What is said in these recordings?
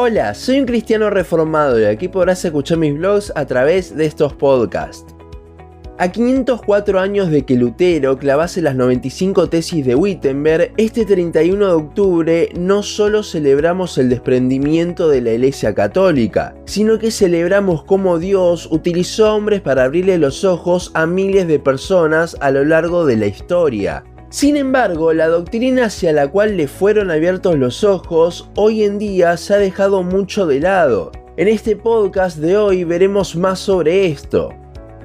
Hola, soy un cristiano reformado y aquí podrás escuchar mis vlogs a través de estos podcasts. A 504 años de que Lutero clavase las 95 tesis de Wittenberg, este 31 de octubre no solo celebramos el desprendimiento de la Iglesia Católica, sino que celebramos cómo Dios utilizó hombres para abrirle los ojos a miles de personas a lo largo de la historia. Sin embargo, la doctrina hacia la cual le fueron abiertos los ojos hoy en día se ha dejado mucho de lado. En este podcast de hoy veremos más sobre esto.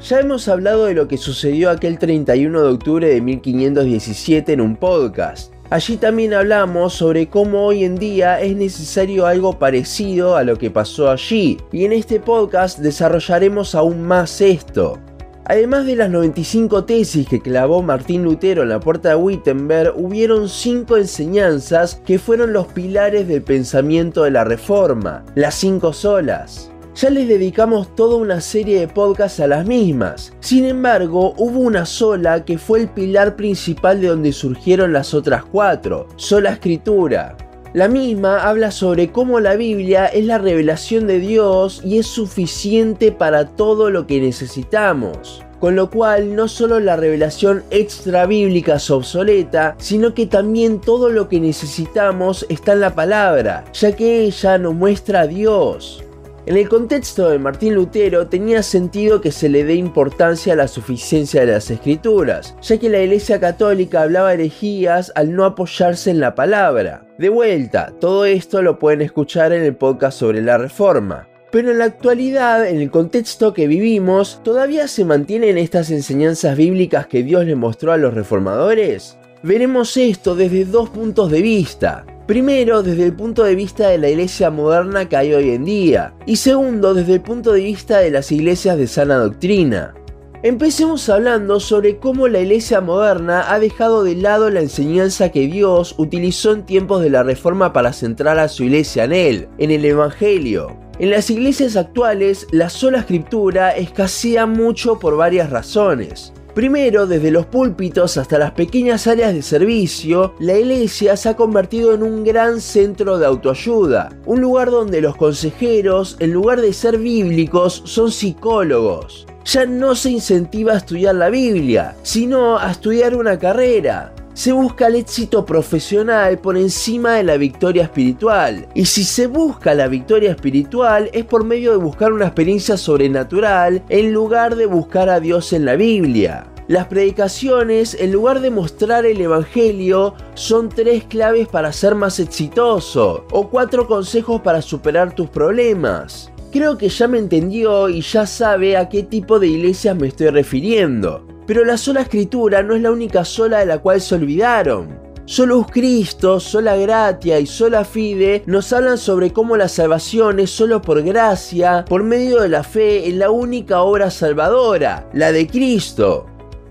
Ya hemos hablado de lo que sucedió aquel 31 de octubre de 1517 en un podcast. Allí también hablamos sobre cómo hoy en día es necesario algo parecido a lo que pasó allí, y en este podcast desarrollaremos aún más esto. Además de las 95 tesis que clavó Martín Lutero en la puerta de Wittenberg, hubieron 5 enseñanzas que fueron los pilares del pensamiento de la Reforma, las 5 solas. Ya les dedicamos toda una serie de podcasts a las mismas. Sin embargo, hubo una sola que fue el pilar principal de donde surgieron las otras cuatro, sola escritura. La misma habla sobre cómo la Biblia es la revelación de Dios y es suficiente para todo lo que necesitamos. Con lo cual no solo la revelación extra bíblica es obsoleta, sino que también todo lo que necesitamos está en la palabra, ya que ella nos muestra a Dios. En el contexto de Martín Lutero tenía sentido que se le dé importancia a la suficiencia de las escrituras, ya que la Iglesia Católica hablaba herejías al no apoyarse en la palabra. De vuelta, todo esto lo pueden escuchar en el podcast sobre la Reforma. Pero en la actualidad, en el contexto que vivimos, ¿todavía se mantienen estas enseñanzas bíblicas que Dios le mostró a los reformadores? Veremos esto desde dos puntos de vista. Primero, desde el punto de vista de la iglesia moderna que hay hoy en día. Y segundo, desde el punto de vista de las iglesias de sana doctrina. Empecemos hablando sobre cómo la iglesia moderna ha dejado de lado la enseñanza que Dios utilizó en tiempos de la reforma para centrar a su iglesia en él, en el Evangelio. En las iglesias actuales, la sola escritura escasea mucho por varias razones. Primero, desde los púlpitos hasta las pequeñas áreas de servicio, la iglesia se ha convertido en un gran centro de autoayuda, un lugar donde los consejeros, en lugar de ser bíblicos, son psicólogos. Ya no se incentiva a estudiar la Biblia, sino a estudiar una carrera, se busca el éxito profesional por encima de la victoria espiritual. Y si se busca la victoria espiritual es por medio de buscar una experiencia sobrenatural en lugar de buscar a Dios en la Biblia. Las predicaciones, en lugar de mostrar el Evangelio, son tres claves para ser más exitoso o cuatro consejos para superar tus problemas. Creo que ya me entendió y ya sabe a qué tipo de iglesias me estoy refiriendo. Pero la sola escritura no es la única sola de la cual se olvidaron. Solo Cristo, sola gratia y sola fide nos hablan sobre cómo la salvación es solo por gracia, por medio de la fe en la única obra salvadora, la de Cristo.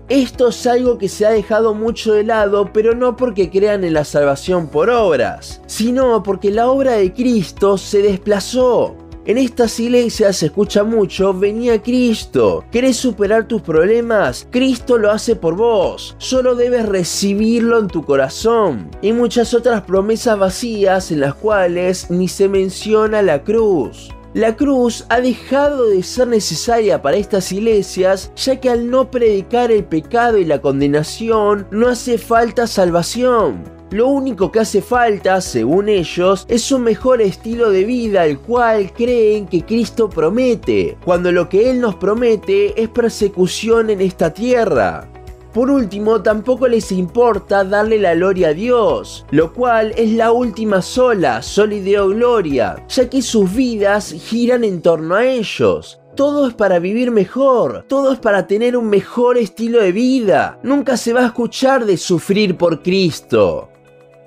Esto es algo que se ha dejado mucho de lado, pero no porque crean en la salvación por obras, sino porque la obra de Cristo se desplazó. En estas iglesias se escucha mucho, venía Cristo. ¿Querés superar tus problemas? Cristo lo hace por vos. Solo debes recibirlo en tu corazón. Y muchas otras promesas vacías en las cuales ni se menciona la cruz. La cruz ha dejado de ser necesaria para estas iglesias ya que al no predicar el pecado y la condenación no hace falta salvación. Lo único que hace falta, según ellos, es un mejor estilo de vida al cual creen que Cristo promete, cuando lo que Él nos promete es persecución en esta tierra. Por último, tampoco les importa darle la gloria a Dios, lo cual es la última sola, solideo gloria, ya que sus vidas giran en torno a ellos. Todo es para vivir mejor, todo es para tener un mejor estilo de vida. Nunca se va a escuchar de sufrir por Cristo.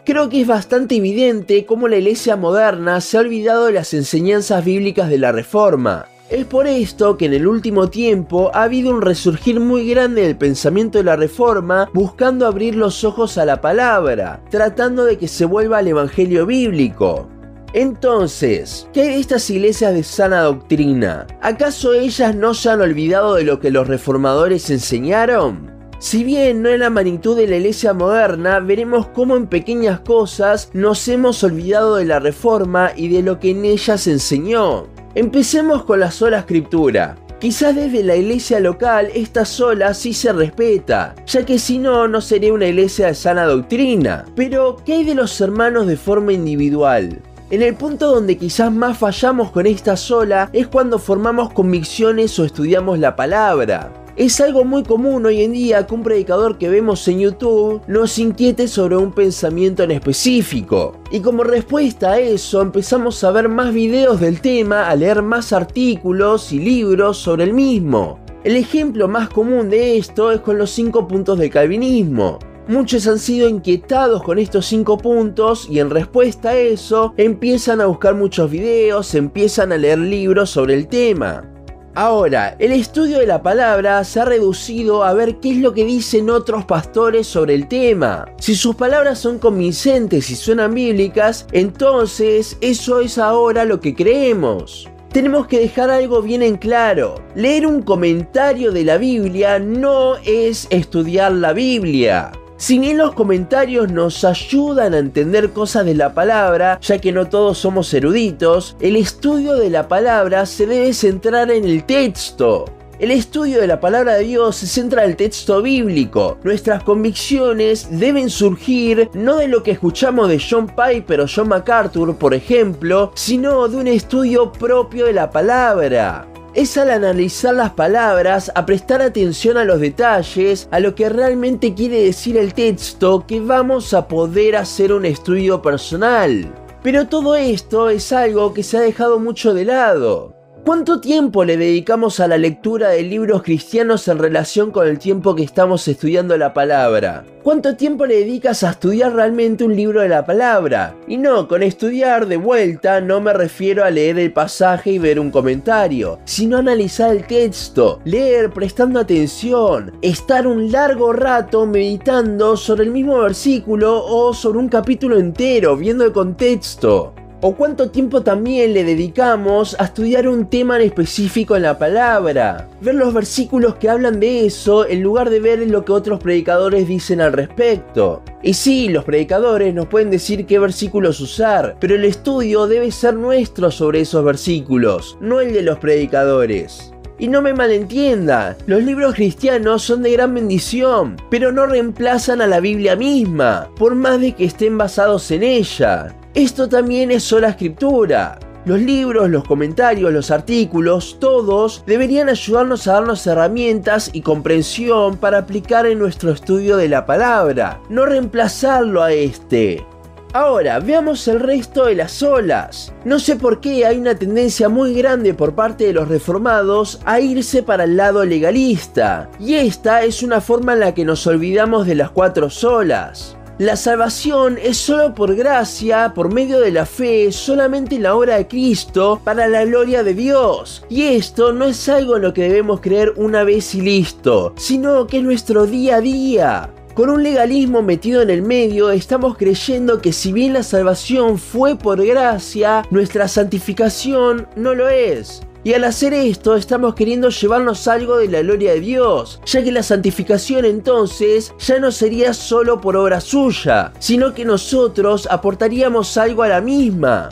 Creo que es bastante evidente cómo la iglesia moderna se ha olvidado de las enseñanzas bíblicas de la Reforma. Es por esto que en el último tiempo ha habido un resurgir muy grande del pensamiento de la Reforma buscando abrir los ojos a la palabra, tratando de que se vuelva al Evangelio bíblico. Entonces, ¿qué hay de estas iglesias de sana doctrina? ¿Acaso ellas no se han olvidado de lo que los reformadores enseñaron? Si bien no es la magnitud de la iglesia moderna, veremos cómo en pequeñas cosas nos hemos olvidado de la reforma y de lo que en ella se enseñó. Empecemos con la sola escritura. Quizás desde la iglesia local esta sola sí se respeta, ya que si no, no sería una iglesia de sana doctrina. Pero, ¿qué hay de los hermanos de forma individual? En el punto donde quizás más fallamos con esta sola es cuando formamos convicciones o estudiamos la palabra. Es algo muy común hoy en día que un predicador que vemos en YouTube nos inquiete sobre un pensamiento en específico. Y como respuesta a eso empezamos a ver más videos del tema, a leer más artículos y libros sobre el mismo. El ejemplo más común de esto es con los 5 puntos del calvinismo. Muchos han sido inquietados con estos 5 puntos y en respuesta a eso empiezan a buscar muchos videos, empiezan a leer libros sobre el tema. Ahora, el estudio de la palabra se ha reducido a ver qué es lo que dicen otros pastores sobre el tema. Si sus palabras son convincentes y suenan bíblicas, entonces eso es ahora lo que creemos tenemos que dejar algo bien en claro. Leer un comentario de la Biblia no es estudiar la Biblia. Si bien los comentarios nos ayudan a entender cosas de la palabra, ya que no todos somos eruditos, el estudio de la palabra se debe centrar en el texto. El estudio de la palabra de Dios se centra en el texto bíblico. Nuestras convicciones deben surgir no de lo que escuchamos de John Piper o John MacArthur, por ejemplo, sino de un estudio propio de la palabra es al analizar las palabras, a prestar atención a los detalles, a lo que realmente quiere decir el texto, que vamos a poder hacer un estudio personal. Pero todo esto es algo que se ha dejado mucho de lado. ¿Cuánto tiempo le dedicamos a la lectura de libros cristianos en relación con el tiempo que estamos estudiando la palabra? ¿Cuánto tiempo le dedicas a estudiar realmente un libro de la palabra? Y no, con estudiar de vuelta no me refiero a leer el pasaje y ver un comentario, sino analizar el texto, leer prestando atención, estar un largo rato meditando sobre el mismo versículo o sobre un capítulo entero, viendo el contexto o cuánto tiempo también le dedicamos a estudiar un tema en específico en la palabra. Ver los versículos que hablan de eso en lugar de ver lo que otros predicadores dicen al respecto. Y sí, los predicadores nos pueden decir qué versículos usar, pero el estudio debe ser nuestro sobre esos versículos, no el de los predicadores. Y no me malentienda, los libros cristianos son de gran bendición, pero no reemplazan a la Biblia misma, por más de que estén basados en ella. Esto también es sola escritura. Los libros, los comentarios, los artículos, todos deberían ayudarnos a darnos herramientas y comprensión para aplicar en nuestro estudio de la palabra, no reemplazarlo a este. Ahora, veamos el resto de las olas. No sé por qué hay una tendencia muy grande por parte de los reformados a irse para el lado legalista, y esta es una forma en la que nos olvidamos de las cuatro solas. La salvación es solo por gracia, por medio de la fe, solamente en la obra de Cristo, para la gloria de Dios. Y esto no es algo en lo que debemos creer una vez y listo, sino que es nuestro día a día. Con un legalismo metido en el medio, estamos creyendo que si bien la salvación fue por gracia, nuestra santificación no lo es. Y al hacer esto estamos queriendo llevarnos algo de la gloria de Dios, ya que la santificación entonces ya no sería solo por obra suya, sino que nosotros aportaríamos algo a la misma.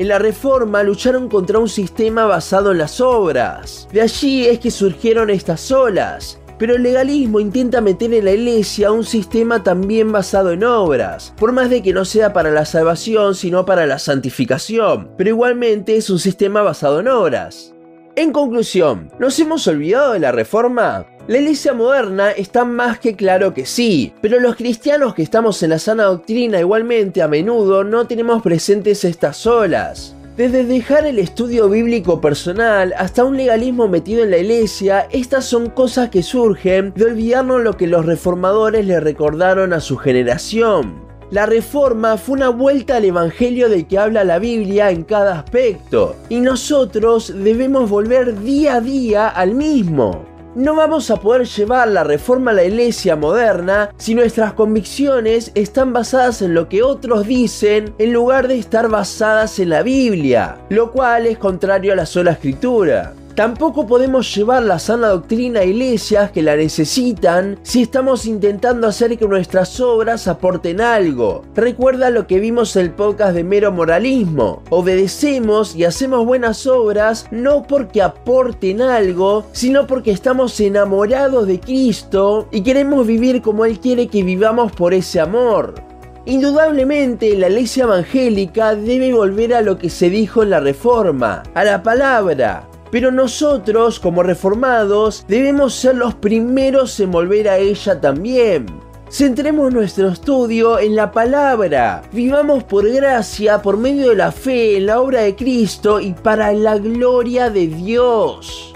En la Reforma lucharon contra un sistema basado en las obras. De allí es que surgieron estas olas, pero el legalismo intenta meter en la iglesia un sistema también basado en obras, por más de que no sea para la salvación, sino para la santificación, pero igualmente es un sistema basado en obras. En conclusión, ¿nos hemos olvidado de la reforma? La iglesia moderna está más que claro que sí, pero los cristianos que estamos en la sana doctrina igualmente a menudo no tenemos presentes estas olas. Desde dejar el estudio bíblico personal hasta un legalismo metido en la iglesia, estas son cosas que surgen de olvidarnos lo que los reformadores le recordaron a su generación. La reforma fue una vuelta al Evangelio del que habla la Biblia en cada aspecto, y nosotros debemos volver día a día al mismo. No vamos a poder llevar la reforma a la iglesia moderna si nuestras convicciones están basadas en lo que otros dicen en lugar de estar basadas en la Biblia, lo cual es contrario a la sola escritura. Tampoco podemos llevar la sana doctrina a iglesias que la necesitan si estamos intentando hacer que nuestras obras aporten algo. Recuerda lo que vimos en el podcast de mero moralismo. Obedecemos y hacemos buenas obras no porque aporten algo, sino porque estamos enamorados de Cristo y queremos vivir como Él quiere que vivamos por ese amor. Indudablemente la iglesia evangélica debe volver a lo que se dijo en la Reforma, a la palabra, pero nosotros, como reformados, debemos ser los primeros en volver a ella también. Centremos nuestro estudio en la palabra. Vivamos por gracia, por medio de la fe en la obra de Cristo y para la gloria de Dios.